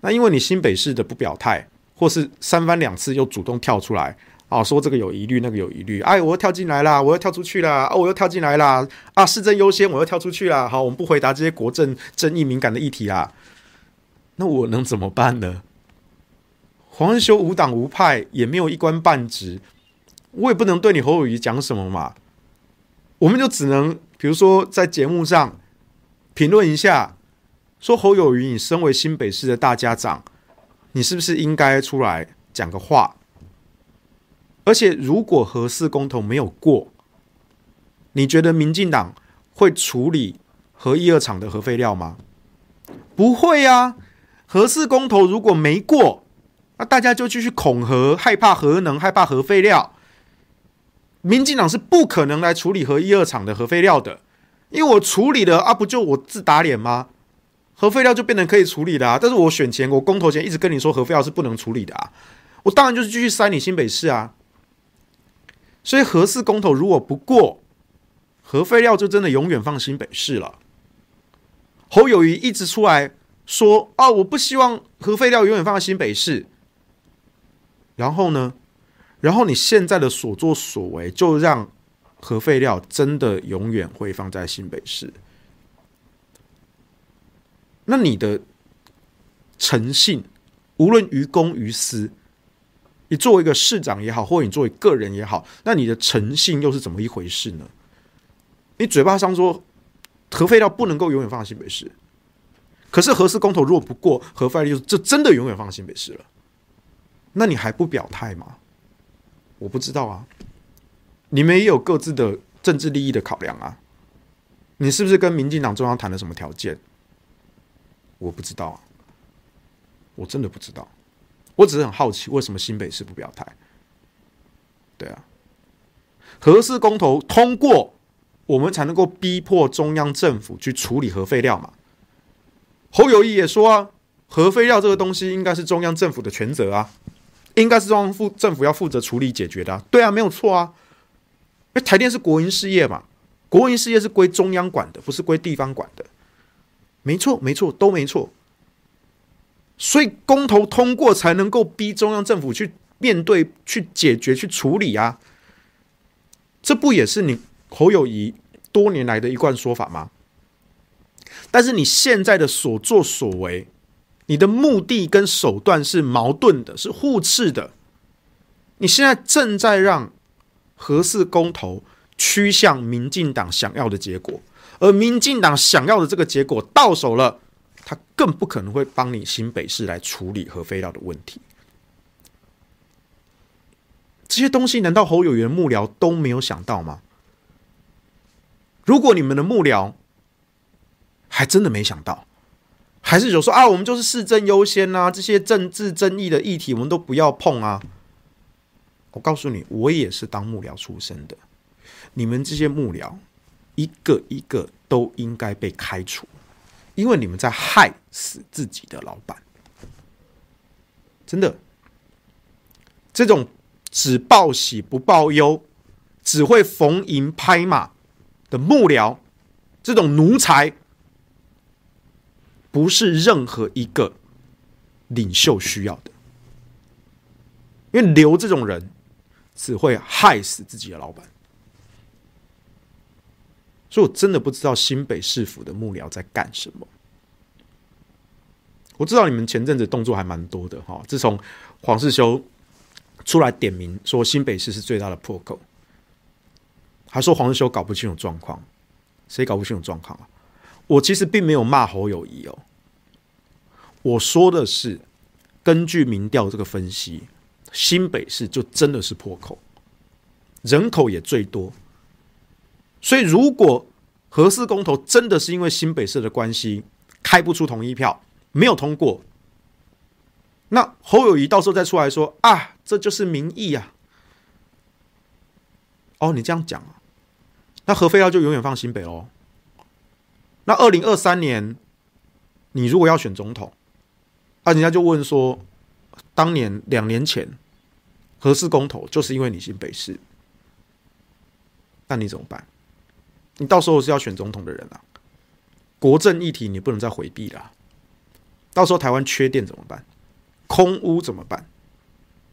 那因为你新北市的不表态，或是三番两次又主动跳出来啊，说这个有疑虑，那个有疑虑，哎，我要跳进来啦，我要跳出去啦，哦，我又跳进来啦，啊，市政优先，我又跳出去啦。好，我们不回答这些国政争议敏感的议题啦。那我能怎么办呢？黄世修无党无派，也没有一官半职，我也不能对你侯友谊讲什么嘛。我们就只能，比如说在节目上评论一下，说侯友谊，你身为新北市的大家长，你是不是应该出来讲个话？而且，如果核四公投没有过，你觉得民进党会处理核一二厂的核废料吗？不会啊。核四公投如果没过，那大家就继续恐核，害怕核能，害怕核废料。民进党是不可能来处理核一二厂的核废料的，因为我处理了啊，不就我自打脸吗？核废料就变成可以处理的啊，但是我选前我公投前一直跟你说核废料是不能处理的啊，我当然就是继续塞你新北市啊。所以核四公投如果不过，核废料就真的永远放新北市了。侯友谊一直出来。说啊，我不希望核废料永远放在新北市。然后呢，然后你现在的所作所为，就让核废料真的永远会放在新北市。那你的诚信，无论于公于私，你作为一个市长也好，或者你作为个人也好，那你的诚信又是怎么一回事呢？你嘴巴上说核废料不能够永远放在新北市。可是核四公投如果不过，核废料就真的永远放新北市了。那你还不表态吗？我不知道啊。你们也有各自的政治利益的考量啊。你是不是跟民进党中央谈了什么条件？我不知道啊。我真的不知道。我只是很好奇，为什么新北市不表态？对啊。核四公投通过，我们才能够逼迫中央政府去处理核废料嘛。侯友谊也说啊，核废料这个东西应该是中央政府的权责啊，应该是中央负政府要负责处理解决的。对啊，没有错啊。因为台电是国营事业嘛，国营事业是归中央管的，不是归地方管的。没错，没错，都没错。所以公投通过才能够逼中央政府去面对、去解决、去处理啊。这不也是你侯友谊多年来的一贯说法吗？但是你现在的所作所为，你的目的跟手段是矛盾的，是互斥的。你现在正在让核四公投趋向民进党想要的结果，而民进党想要的这个结果到手了，他更不可能会帮你新北市来处理核废料的问题。这些东西难道侯友元幕僚都没有想到吗？如果你们的幕僚，还真的没想到，还是有说啊，我们就是市政优先啊，这些政治争议的议题我们都不要碰啊。我告诉你，我也是当幕僚出身的，你们这些幕僚一个一个都应该被开除，因为你们在害死自己的老板。真的，这种只报喜不报忧，只会逢迎拍马的幕僚，这种奴才。不是任何一个领袖需要的，因为留这种人只会害死自己的老板。所以我真的不知道新北市府的幕僚在干什么。我知道你们前阵子动作还蛮多的哈，自从黄世修出来点名说新北市是最大的破口，还说黄世修搞不清楚状况，谁搞不清楚状况啊？我其实并没有骂侯友宜哦，我说的是根据民调这个分析，新北市就真的是破口，人口也最多，所以如果核四公投真的是因为新北市的关系开不出同意票，没有通过，那侯友宜到时候再出来说啊，这就是民意啊，哦，你这样讲啊，那核废料就永远放新北喽。那二零二三年，你如果要选总统，啊，人家就问说，当年两年前何氏公投就是因为你新北市，那你怎么办？你到时候是要选总统的人啊，国政议题你不能再回避了。到时候台湾缺电怎么办？空屋怎么办？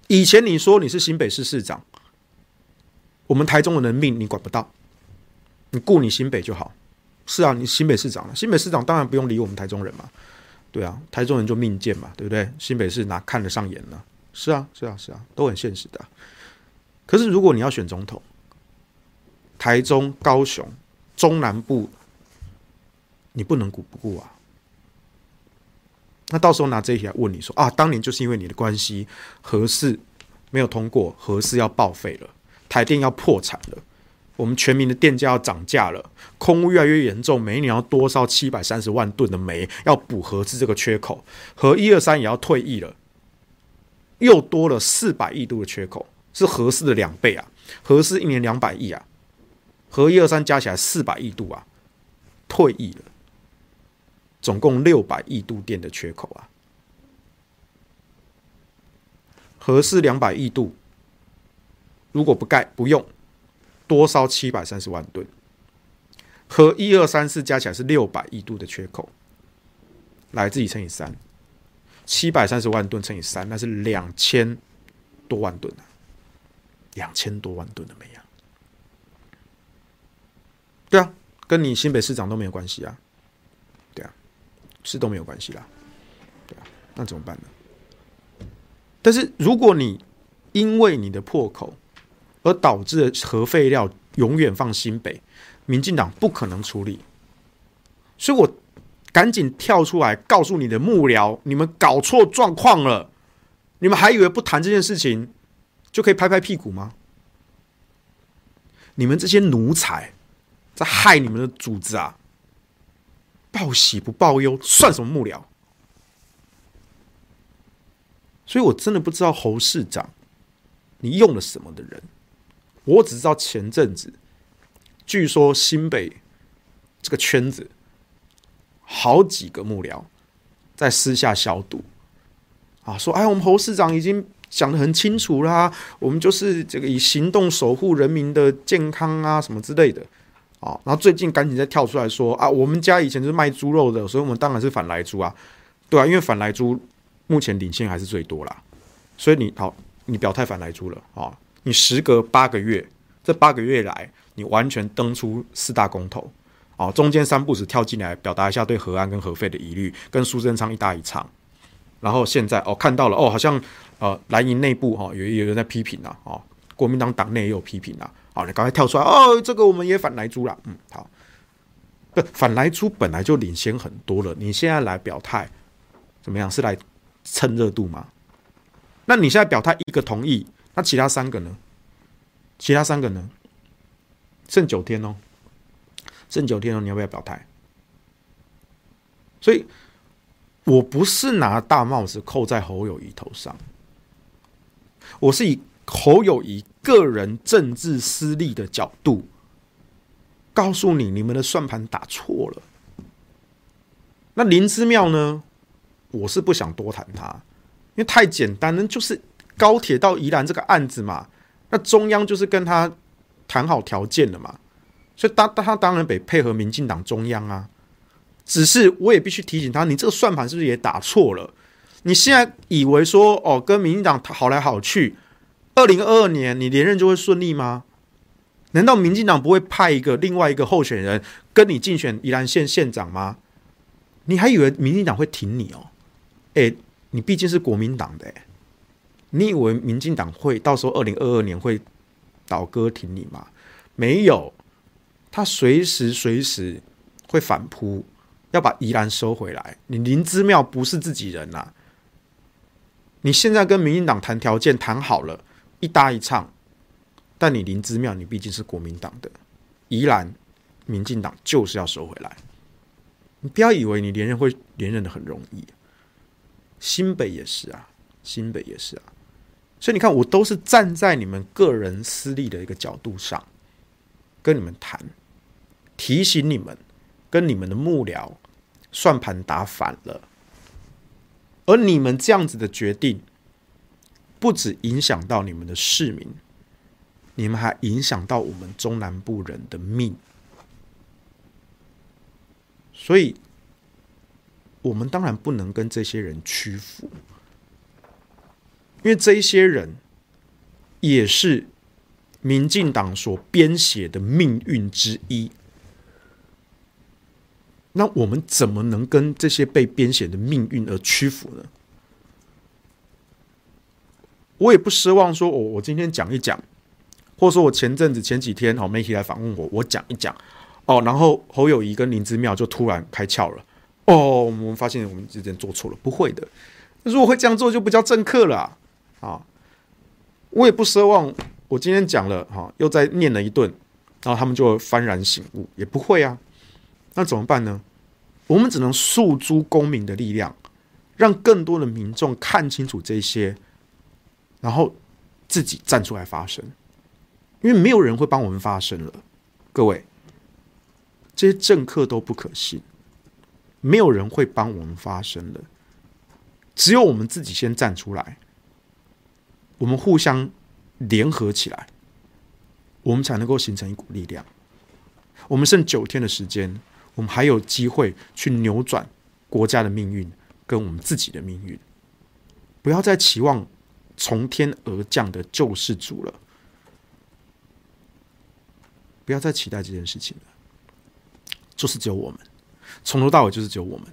以前你说你是新北市市长，我们台中人的命你管不到，你顾你新北就好。是啊，你新北市长了，新北市长当然不用理我们台中人嘛。对啊，台中人就命贱嘛，对不对？新北市哪看得上眼呢？是啊，是啊，是啊，都很现实的。可是如果你要选总统，台中、高雄、中南部，你不能顾不顾啊？那到时候拿这一题来问你说啊，当年就是因为你的关系，核四没有通过，核四要报废了，台电要破产了，我们全民的电价要涨价了，空污越来越严重，每一年要多烧七百三十万吨的煤，要补核四这个缺口，核一二三也要退役了，又多了四百亿度的缺口，是核四的两倍啊，核四一年两百亿啊，核一二三加起来四百亿度啊，退役了。总共六百亿度电的缺口啊，核四两百亿度，如果不盖不用，多烧七百三十万吨，和一二三四加起来是六百亿度的缺口，来自己乘以三，七百三十万吨乘以三，那是两千多万吨啊，两千多万吨的煤啊，对啊，跟你新北市长都没有关系啊。是都没有关系啦，对啊，那怎么办呢？但是如果你因为你的破口而导致核废料永远放新北，民进党不可能处理，所以我赶紧跳出来告诉你的幕僚，你们搞错状况了，你们还以为不谈这件事情就可以拍拍屁股吗？你们这些奴才在害你们的主子啊！报喜不报忧，算什么幕僚？所以我真的不知道侯市长你用了什么的人。我只知道前阵子，据说新北这个圈子好几个幕僚在私下消毒啊，说：“哎，我们侯市长已经讲得很清楚啦，我们就是这个以行动守护人民的健康啊，什么之类的。”啊，然后最近赶紧再跳出来说啊，我们家以前就是卖猪肉的，所以我们当然是反莱猪啊，对啊，因为反莱猪目前领先还是最多啦，所以你好，你表态反莱猪了啊，你时隔八个月，这八个月来你完全登出四大公投，啊，中间三不时跳进来表达一下对核安跟核废的疑虑，跟苏贞昌一搭一唱，然后现在哦看到了哦，好像呃蓝营内部哈、哦、有有人在批评了啊，国民党党内也有批评了。哦，你赶快跳出来哦！这个我们也反莱猪了。嗯，好，不反莱猪本来就领先很多了。你现在来表态，怎么样？是来蹭热度吗？那你现在表态一个同意，那其他三个呢？其他三个呢？剩九天哦，剩九天哦，你要不要表态？所以，我不是拿大帽子扣在侯友谊头上，我是以。侯友谊个人政治私利的角度，告诉你，你们的算盘打错了。那林之妙呢？我是不想多谈他，因为太简单了，就是高铁到宜兰这个案子嘛。那中央就是跟他谈好条件了嘛，所以他他当然得配合民进党中央啊。只是我也必须提醒他，你这个算盘是不是也打错了？你现在以为说哦，跟民进党好来好去。二零二二年你连任就会顺利吗？难道民进党不会派一个另外一个候选人跟你竞选宜兰县县长吗？你还以为民进党会挺你哦？诶，你毕竟是国民党的诶，你以为民进党会到时候二零二二年会倒戈挺你吗？没有，他随时随时会反扑，要把宜兰收回来。你林之妙不是自己人呐、啊，你现在跟民进党谈条件谈好了。一搭一唱，但你林之妙，你毕竟是国民党的，宜兰民进党就是要收回来。你不要以为你连任会连任的很容易，新北也是啊，新北也是啊。所以你看，我都是站在你们个人私利的一个角度上跟你们谈，提醒你们跟你们的幕僚算盘打反了，而你们这样子的决定。不止影响到你们的市民，你们还影响到我们中南部人的命，所以，我们当然不能跟这些人屈服。因为这一些人也是民进党所编写的命运之一。那我们怎么能跟这些被编写的命运而屈服呢？我也不奢望说，我我今天讲一讲，或者说我前阵子前几天好媒体来访问我，我讲一讲哦，然后侯友宜跟林之妙就突然开窍了哦，我们发现我们之前做错了，不会的。如果会这样做，就不叫政客了，啊！我也不奢望我今天讲了哈，又再念了一顿，然后他们就幡然醒悟，也不会啊。那怎么办呢？我们只能诉诸公民的力量，让更多的民众看清楚这些，然后自己站出来发声。因为没有人会帮我们发声了，各位，这些政客都不可信，没有人会帮我们发声了。只有我们自己先站出来，我们互相联合起来，我们才能够形成一股力量。我们剩九天的时间。我们还有机会去扭转国家的命运，跟我们自己的命运。不要再期望从天而降的救世主了，不要再期待这件事情了。就是只有我们，从头到尾就是只有我们，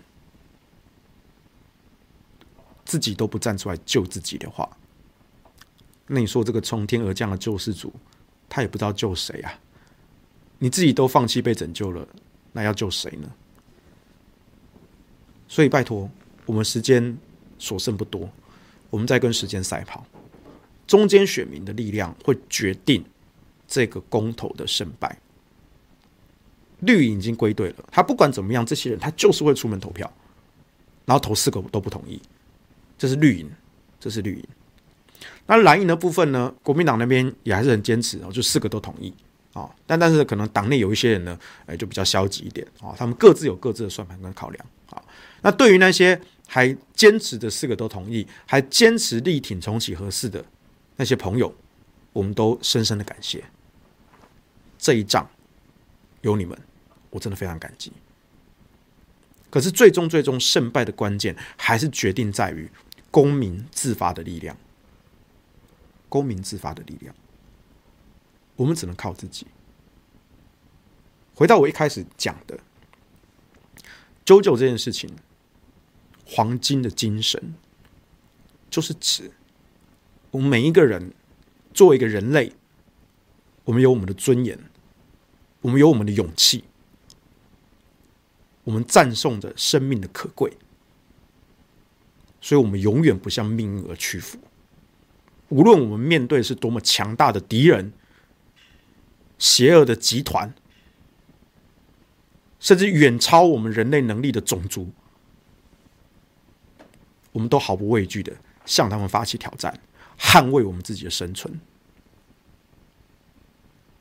自己都不站出来救自己的话，那你说这个从天而降的救世主，他也不知道救谁啊？你自己都放弃被拯救了。那要救谁呢？所以拜托，我们时间所剩不多，我们在跟时间赛跑。中间选民的力量会决定这个公投的胜败。绿营已经归队了，他不管怎么样，这些人他就是会出门投票，然后投四个都不同意。这是绿营，这是绿营。那蓝营的部分呢？国民党那边也还是很坚持，就四个都同意。啊，但但是可能党内有一些人呢，哎，就比较消极一点啊。他们各自有各自的算盘跟考量啊。那对于那些还坚持的四个都同意，还坚持力挺重启核四的那些朋友，我们都深深的感谢。这一仗有你们，我真的非常感激。可是最终最终胜败的关键，还是决定在于公民自发的力量。公民自发的力量。我们只能靠自己。回到我一开始讲的九九这件事情，黄金的精神，就是指我们每一个人作为一个人类，我们有我们的尊严，我们有我们的勇气，我们赞颂着生命的可贵，所以我们永远不向命运而屈服。无论我们面对是多么强大的敌人。邪恶的集团，甚至远超我们人类能力的种族，我们都毫不畏惧的向他们发起挑战，捍卫我们自己的生存。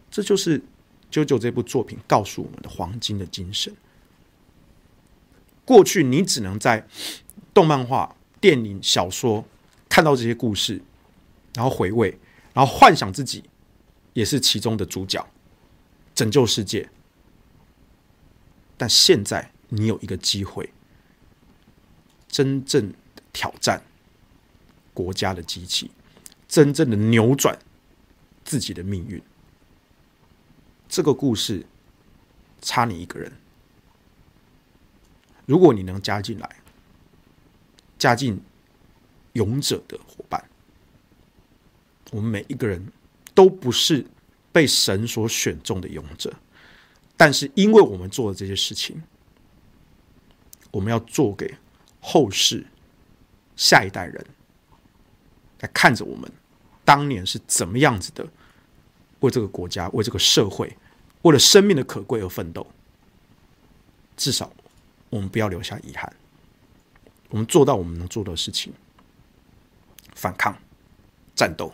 这就是《JoJo》这部作品告诉我们的黄金的精神。过去你只能在动漫画、电影、小说看到这些故事，然后回味，然后幻想自己。也是其中的主角，拯救世界。但现在你有一个机会，真正挑战国家的机器，真正的扭转自己的命运。这个故事差你一个人，如果你能加进来，加进勇者的伙伴，我们每一个人。都不是被神所选中的勇者，但是因为我们做的这些事情，我们要做给后世下一代人来看着我们当年是怎么样子的，为这个国家、为这个社会、为了生命的可贵而奋斗。至少我们不要留下遗憾，我们做到我们能做的事情，反抗、战斗。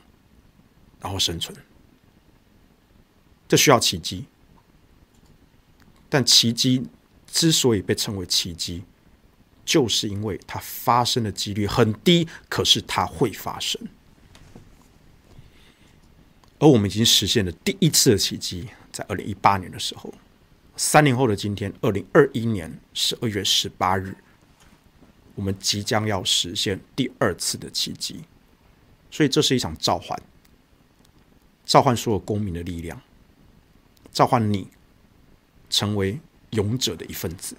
然后生存，这需要奇迹。但奇迹之所以被称为奇迹，就是因为它发生的几率很低，可是它会发生。而我们已经实现了第一次的奇迹，在二零一八年的时候，三年后的今天，二零二一年十二月十八日，我们即将要实现第二次的奇迹。所以这是一场召唤，召唤所有公民的力量，召唤你成为勇者的一份子。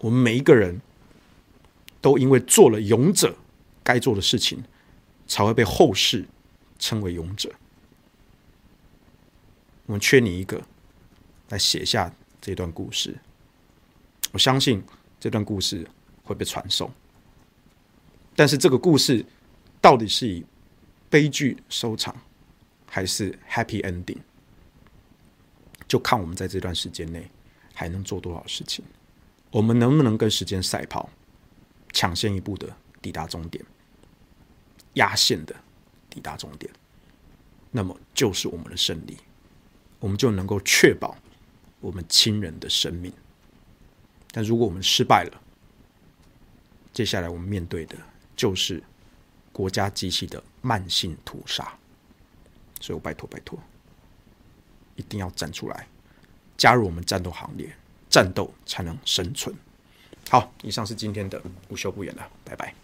我们每一个人都因为做了勇者该做的事情，才会被后世称为勇者。我们缺你一个，来写下这段故事。我相信这段故事会被传颂，但是这个故事到底是以悲剧收场，还是 happy ending，就看我们在这段时间内还能做多少事情。我们能不能跟时间赛跑，抢先一步的抵达终点，压线的抵达终点，那么就是我们的胜利。我们就能够确保我们亲人的生命。但如果我们失败了，接下来我们面对的就是国家机器的慢性屠杀。所以我拜托拜托，一定要站出来，加入我们战斗行列，战斗才能生存。好，以上是今天的午休不言了，拜拜。